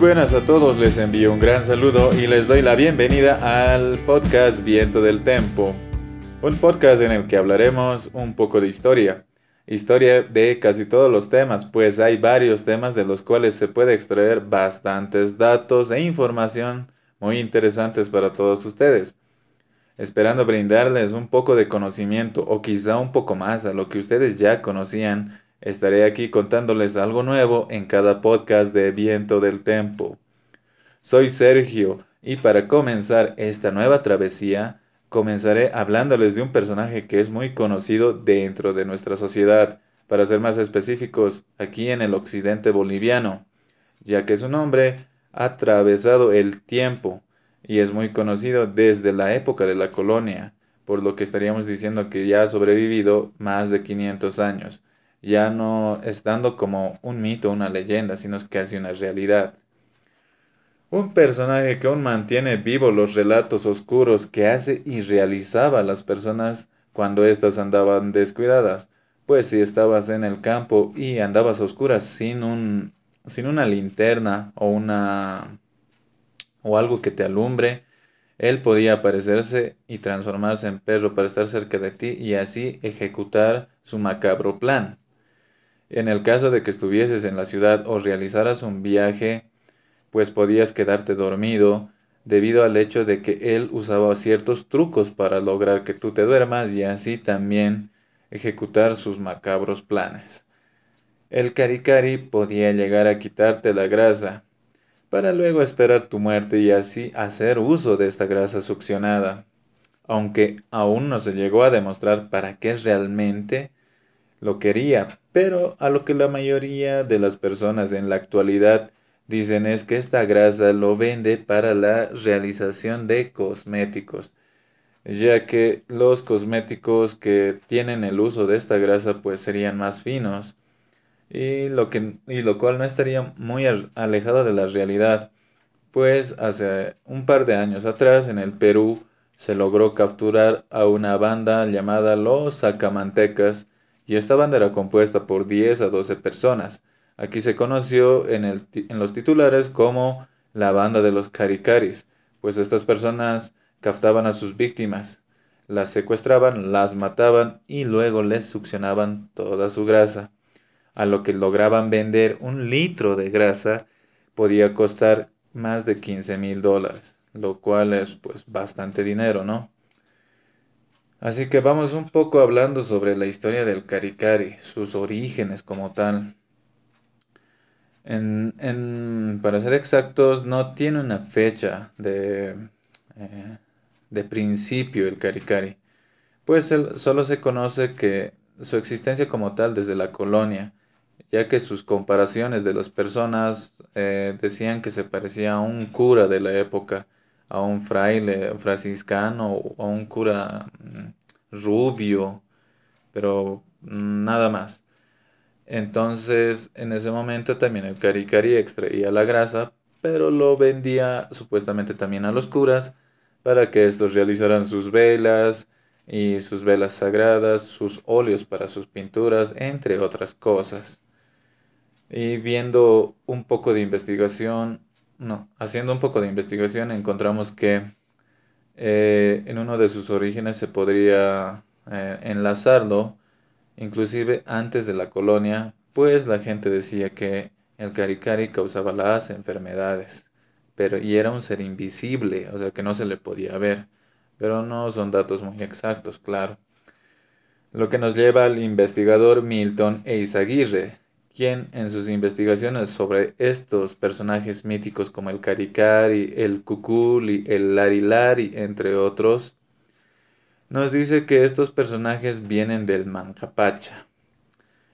buenas a todos, les envío un gran saludo y les doy la bienvenida al podcast Viento del Tempo, un podcast en el que hablaremos un poco de historia, historia de casi todos los temas, pues hay varios temas de los cuales se puede extraer bastantes datos e información muy interesantes para todos ustedes, esperando brindarles un poco de conocimiento o quizá un poco más a lo que ustedes ya conocían Estaré aquí contándoles algo nuevo en cada podcast de Viento del Tempo. Soy Sergio y para comenzar esta nueva travesía, comenzaré hablándoles de un personaje que es muy conocido dentro de nuestra sociedad, para ser más específicos, aquí en el occidente boliviano, ya que su nombre ha atravesado el tiempo y es muy conocido desde la época de la colonia, por lo que estaríamos diciendo que ya ha sobrevivido más de 500 años ya no estando como un mito, una leyenda, sino es casi una realidad. Un personaje que aún mantiene vivos los relatos oscuros que hace y realizaba a las personas cuando éstas andaban descuidadas. Pues si estabas en el campo y andabas a oscuras sin un sin una linterna o una o algo que te alumbre, él podía aparecerse y transformarse en perro para estar cerca de ti y así ejecutar su macabro plan. En el caso de que estuvieses en la ciudad o realizaras un viaje, pues podías quedarte dormido debido al hecho de que él usaba ciertos trucos para lograr que tú te duermas y así también ejecutar sus macabros planes. El caricari podía llegar a quitarte la grasa, para luego esperar tu muerte y así hacer uso de esta grasa succionada, aunque aún no se llegó a demostrar para qué realmente lo quería, pero a lo que la mayoría de las personas en la actualidad dicen es que esta grasa lo vende para la realización de cosméticos, ya que los cosméticos que tienen el uso de esta grasa pues serían más finos y lo, que, y lo cual no estaría muy alejado de la realidad, pues hace un par de años atrás en el Perú se logró capturar a una banda llamada los Sacamantecas, y esta banda era compuesta por 10 a 12 personas. Aquí se conoció en, el, en los titulares como la banda de los caricaris, pues estas personas captaban a sus víctimas, las secuestraban, las mataban y luego les succionaban toda su grasa, a lo que lograban vender un litro de grasa podía costar más de 15 mil dólares, lo cual es pues bastante dinero, ¿no? Así que vamos un poco hablando sobre la historia del Caricari, sus orígenes como tal. En, para ser exactos, no tiene una fecha de, eh, de principio el Caricari, pues solo se conoce que su existencia como tal desde la colonia, ya que sus comparaciones de las personas eh, decían que se parecía a un cura de la época, a un fraile franciscano o a un cura mm, rubio, pero nada más. Entonces, en ese momento también el Cari extraía la grasa, pero lo vendía supuestamente también a los curas para que estos realizaran sus velas y sus velas sagradas, sus óleos para sus pinturas, entre otras cosas. Y viendo un poco de investigación, no, haciendo un poco de investigación encontramos que eh, en uno de sus orígenes se podría eh, enlazarlo, inclusive antes de la colonia, pues la gente decía que el caricari causaba las enfermedades, pero y era un ser invisible, o sea que no se le podía ver, pero no son datos muy exactos, claro. Lo que nos lleva al investigador Milton Eizaguirre, en sus investigaciones sobre estos personajes míticos como el Caricari, el Cuculi, el Larilari, entre otros, nos dice que estos personajes vienen del Mancapacha.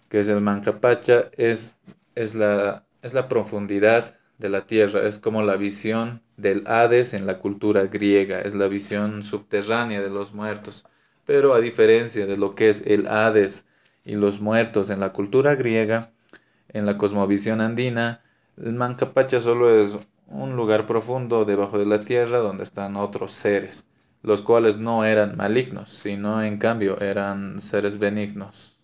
Que es el Mancapacha es, es, la, es la profundidad de la tierra, es como la visión del Hades en la cultura griega, es la visión subterránea de los muertos. Pero a diferencia de lo que es el Hades y los muertos en la cultura griega, en la cosmovisión andina, el Mancapacha solo es un lugar profundo debajo de la tierra donde están otros seres, los cuales no eran malignos, sino en cambio eran seres benignos.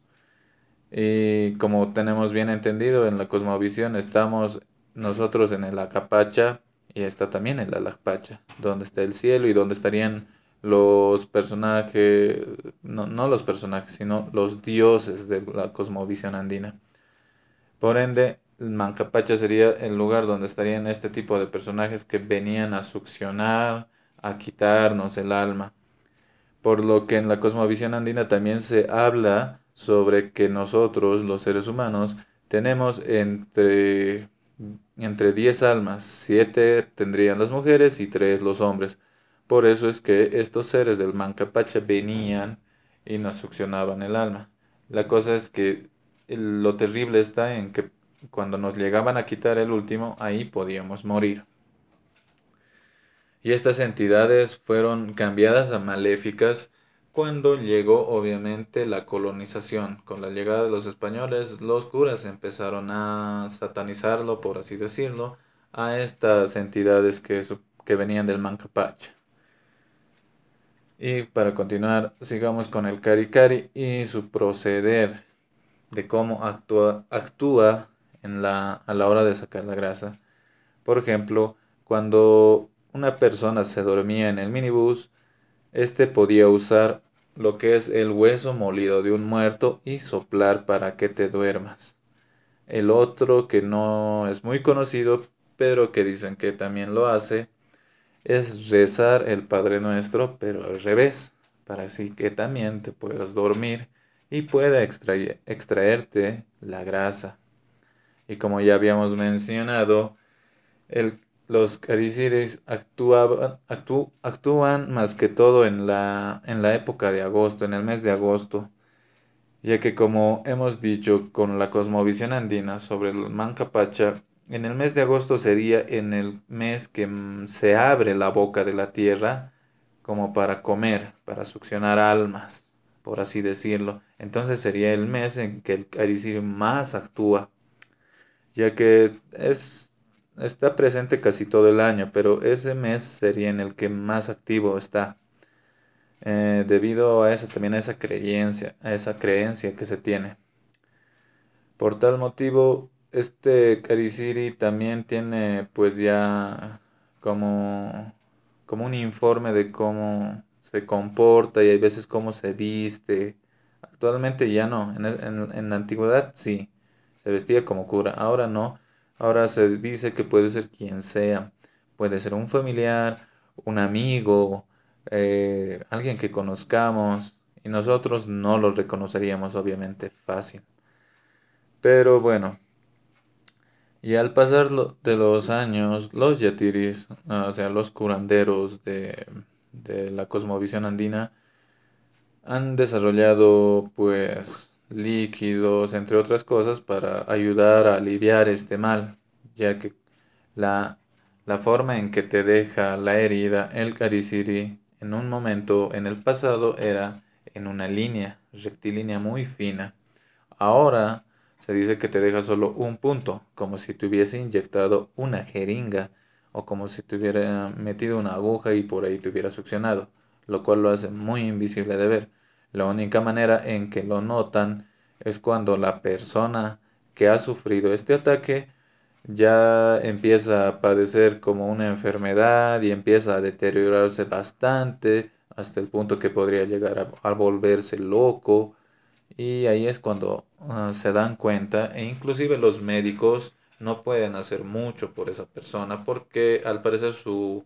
Y como tenemos bien entendido, en la cosmovisión estamos nosotros en el Acapacha y está también el Alapacha, donde está el cielo y donde estarían los personajes, no, no los personajes, sino los dioses de la cosmovisión andina. Por ende, Mancapacha sería el lugar donde estarían este tipo de personajes que venían a succionar, a quitarnos el alma. Por lo que en la cosmovisión andina también se habla sobre que nosotros, los seres humanos, tenemos entre, entre 10 almas, 7 tendrían las mujeres y 3 los hombres. Por eso es que estos seres del Mancapacha venían y nos succionaban el alma. La cosa es que lo terrible está en que cuando nos llegaban a quitar el último, ahí podíamos morir. Y estas entidades fueron cambiadas a maléficas cuando llegó obviamente la colonización. Con la llegada de los españoles, los curas empezaron a satanizarlo, por así decirlo, a estas entidades que, que venían del Mancapacha. Y para continuar, sigamos con el Cari y su proceder de cómo actúa, actúa en la, a la hora de sacar la grasa. Por ejemplo, cuando una persona se dormía en el minibús, este podía usar lo que es el hueso molido de un muerto y soplar para que te duermas. El otro que no es muy conocido, pero que dicen que también lo hace, es rezar el Padre Nuestro, pero al revés, para así que también te puedas dormir y pueda extraerte la grasa. Y como ya habíamos mencionado, el los caricides actúan, actúan más que todo en la, en la época de agosto, en el mes de agosto, ya que como hemos dicho con la cosmovisión andina sobre el Mancapacha, en el mes de agosto sería en el mes que se abre la boca de la tierra como para comer, para succionar almas, por así decirlo. Entonces sería el mes en que el caricir más actúa, ya que es está presente casi todo el año, pero ese mes sería en el que más activo está. Eh, debido a eso también a esa creencia, a esa creencia que se tiene. Por tal motivo, este Kariciri también tiene pues ya como, como un informe de cómo se comporta y hay veces cómo se viste. Actualmente ya no, en, en la antigüedad sí, se vestía como cura, ahora no Ahora se dice que puede ser quien sea. Puede ser un familiar, un amigo, eh, alguien que conozcamos y nosotros no lo reconoceríamos obviamente fácil. Pero bueno, y al pasar de los años, los yatiris, o sea, los curanderos de, de la cosmovisión andina, han desarrollado pues líquidos, entre otras cosas, para ayudar a aliviar este mal, ya que la, la forma en que te deja la herida el cariciri en un momento en el pasado era en una línea rectilínea muy fina. Ahora se dice que te deja solo un punto, como si te hubiese inyectado una jeringa o como si te hubiera metido una aguja y por ahí te hubiera succionado, lo cual lo hace muy invisible de ver. La única manera en que lo notan es cuando la persona que ha sufrido este ataque ya empieza a padecer como una enfermedad y empieza a deteriorarse bastante hasta el punto que podría llegar a, volverse loco y ahí es cuando ah, se dan cuenta e inclusive los médicos no pueden hacer mucho por esa persona porque al parecer su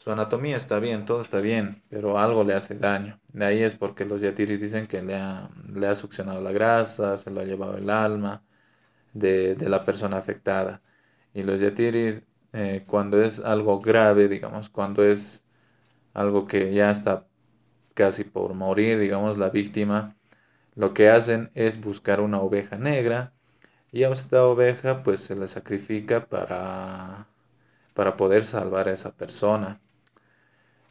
su anatomía está bien, todo está bien, pero algo le hace daño. De ahí es porque los yatiris dicen que le ha, le ha succionado la grasa, se lo ha llevado el alma de, la persona afectada. Y los yatiris, eh, cuando es algo grave, digamos, cuando es algo que ya está casi por morir, digamos, la víctima, lo que hacen es buscar una oveja negra y a esta oveja pues se la sacrifica para, para poder salvar a esa persona.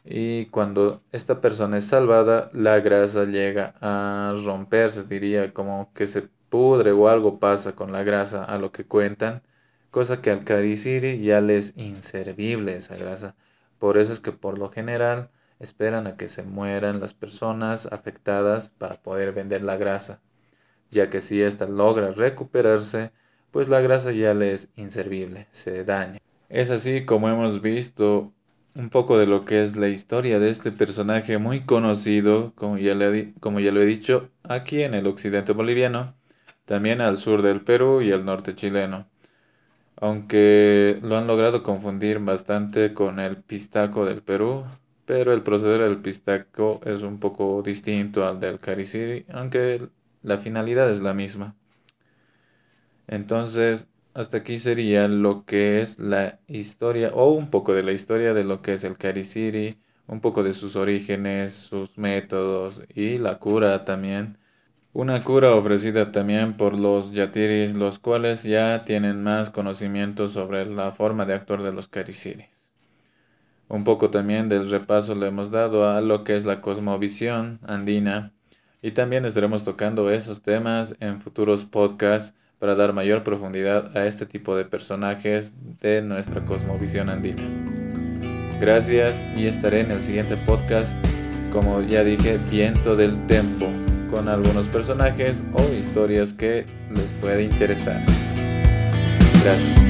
Y cuando esta persona es salvada, la grasa llega a romperse, diría, como que se pudre o algo pasa con la grasa a lo que cuentan, cosa que al Kariciri ya le es inservible esa grasa. Por eso es que por lo general esperan a que se mueran las personas afectadas para poder vender la grasa, ya que si ésta logra recuperarse, pues la grasa ya le es inservible, se daña. Es así como hemos visto un poco de lo que es la historia de este personaje muy conocido, como ya, le, como ya lo he dicho, aquí en el occidente boliviano, también al sur del Perú y al norte chileno. Aunque lo han logrado confundir bastante con el pistaco del Perú, pero el proceder del pistaco es un poco distinto al del cariciri, aunque la finalidad es la misma. Entonces, hasta aquí sería lo que es la historia, o un poco de la historia de lo que es el Cariciri, un poco de sus orígenes, sus métodos y la cura también. Una cura ofrecida también por los yatiris, los cuales ya tienen más conocimiento sobre la forma de actuar de los cariciris. Un poco también del repaso le hemos dado a lo que es la cosmovisión andina y también estaremos tocando esos temas en futuros podcasts para dar mayor profundidad a este tipo de personajes de nuestra cosmovisión andina. Gracias y estaré en el siguiente podcast, como ya dije, Viento del Tempo, con algunos personajes o historias que les puede interesar. Gracias.